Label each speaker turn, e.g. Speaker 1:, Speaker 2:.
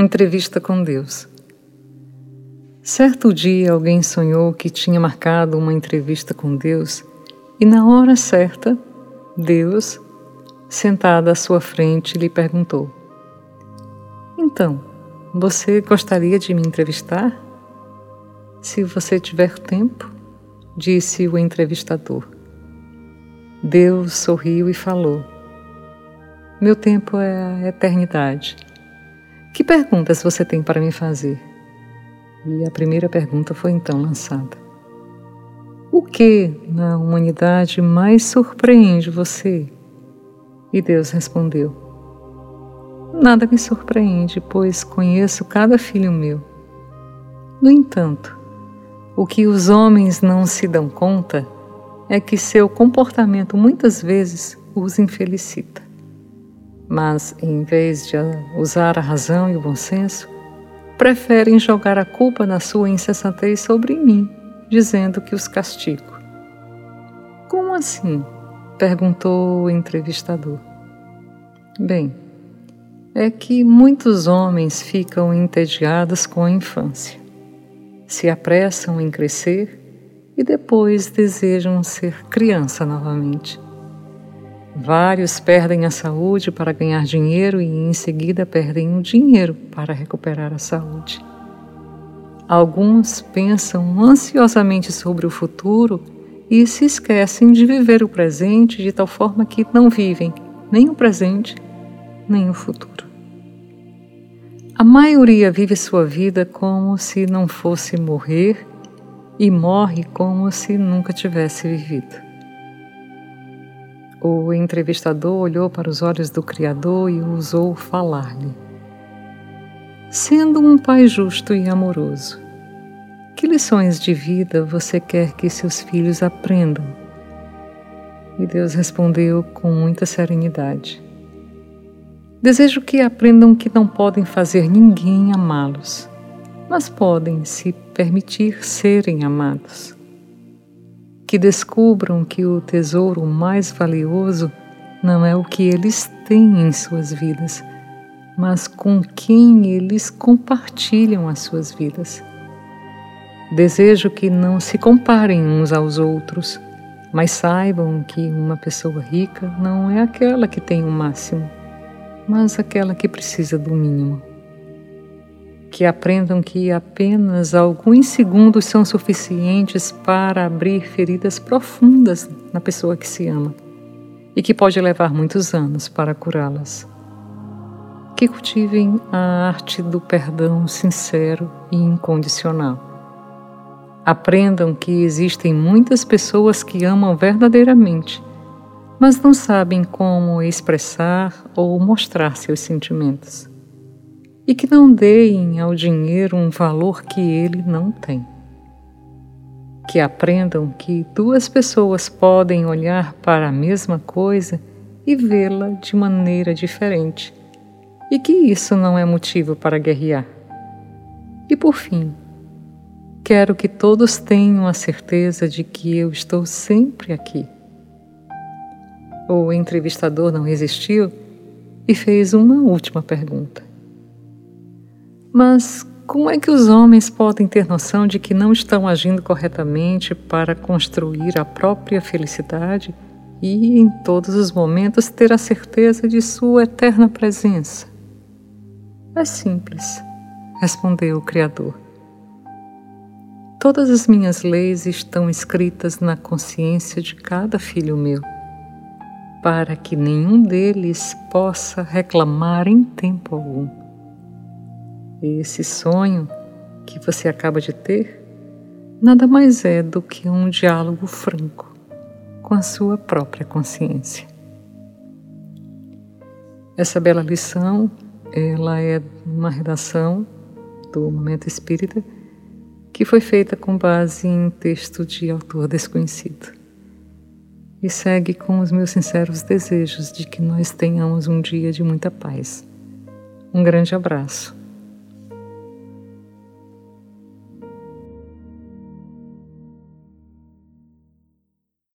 Speaker 1: Entrevista com Deus. Certo dia alguém sonhou que tinha marcado uma entrevista com Deus e, na hora certa, Deus, sentado à sua frente, lhe perguntou: Então, você gostaria de me entrevistar? Se você tiver tempo, disse o entrevistador. Deus sorriu e falou: Meu tempo é a eternidade. Que perguntas você tem para me fazer? E a primeira pergunta foi então lançada: O que na humanidade mais surpreende você? E Deus respondeu: Nada me surpreende, pois conheço cada filho meu. No entanto, o que os homens não se dão conta é que seu comportamento muitas vezes os infelicita. Mas, em vez de usar a razão e o bom senso, preferem jogar a culpa na sua insensatez sobre mim, dizendo que os castigo. Como assim? perguntou o entrevistador. Bem, é que muitos homens ficam entediados com a infância, se apressam em crescer e depois desejam ser criança novamente. Vários perdem a saúde para ganhar dinheiro e em seguida perdem o dinheiro para recuperar a saúde. Alguns pensam ansiosamente sobre o futuro e se esquecem de viver o presente de tal forma que não vivem nem o presente nem o futuro. A maioria vive sua vida como se não fosse morrer e morre como se nunca tivesse vivido. O entrevistador olhou para os olhos do Criador e ousou falar-lhe. Sendo um pai justo e amoroso, que lições de vida você quer que seus filhos aprendam? E Deus respondeu com muita serenidade: Desejo que aprendam que não podem fazer ninguém amá-los, mas podem se permitir serem amados que descubram que o tesouro mais valioso não é o que eles têm em suas vidas, mas com quem eles compartilham as suas vidas. Desejo que não se comparem uns aos outros, mas saibam que uma pessoa rica não é aquela que tem o máximo, mas aquela que precisa do mínimo que aprendam que apenas alguns segundos são suficientes para abrir feridas profundas na pessoa que se ama e que pode levar muitos anos para curá-las. Que cultivem a arte do perdão sincero e incondicional. Aprendam que existem muitas pessoas que amam verdadeiramente, mas não sabem como expressar ou mostrar seus sentimentos e que não deem ao dinheiro um valor que ele não tem. Que aprendam que duas pessoas podem olhar para a mesma coisa e vê-la de maneira diferente, e que isso não é motivo para guerrear. E por fim, quero que todos tenham a certeza de que eu estou sempre aqui. O entrevistador não resistiu e fez uma última pergunta. Mas como é que os homens podem ter noção de que não estão agindo corretamente para construir a própria felicidade e, em todos os momentos, ter a certeza de sua eterna presença? É simples, respondeu o Criador. Todas as minhas leis estão escritas na consciência de cada filho meu, para que nenhum deles possa reclamar em tempo algum. Esse sonho que você acaba de ter nada mais é do que um diálogo franco com a sua própria consciência. Essa bela lição, ela é uma redação do Momento Espírita que foi feita com base em texto de autor desconhecido. E segue com os meus sinceros desejos de que nós tenhamos um dia de muita paz. Um grande abraço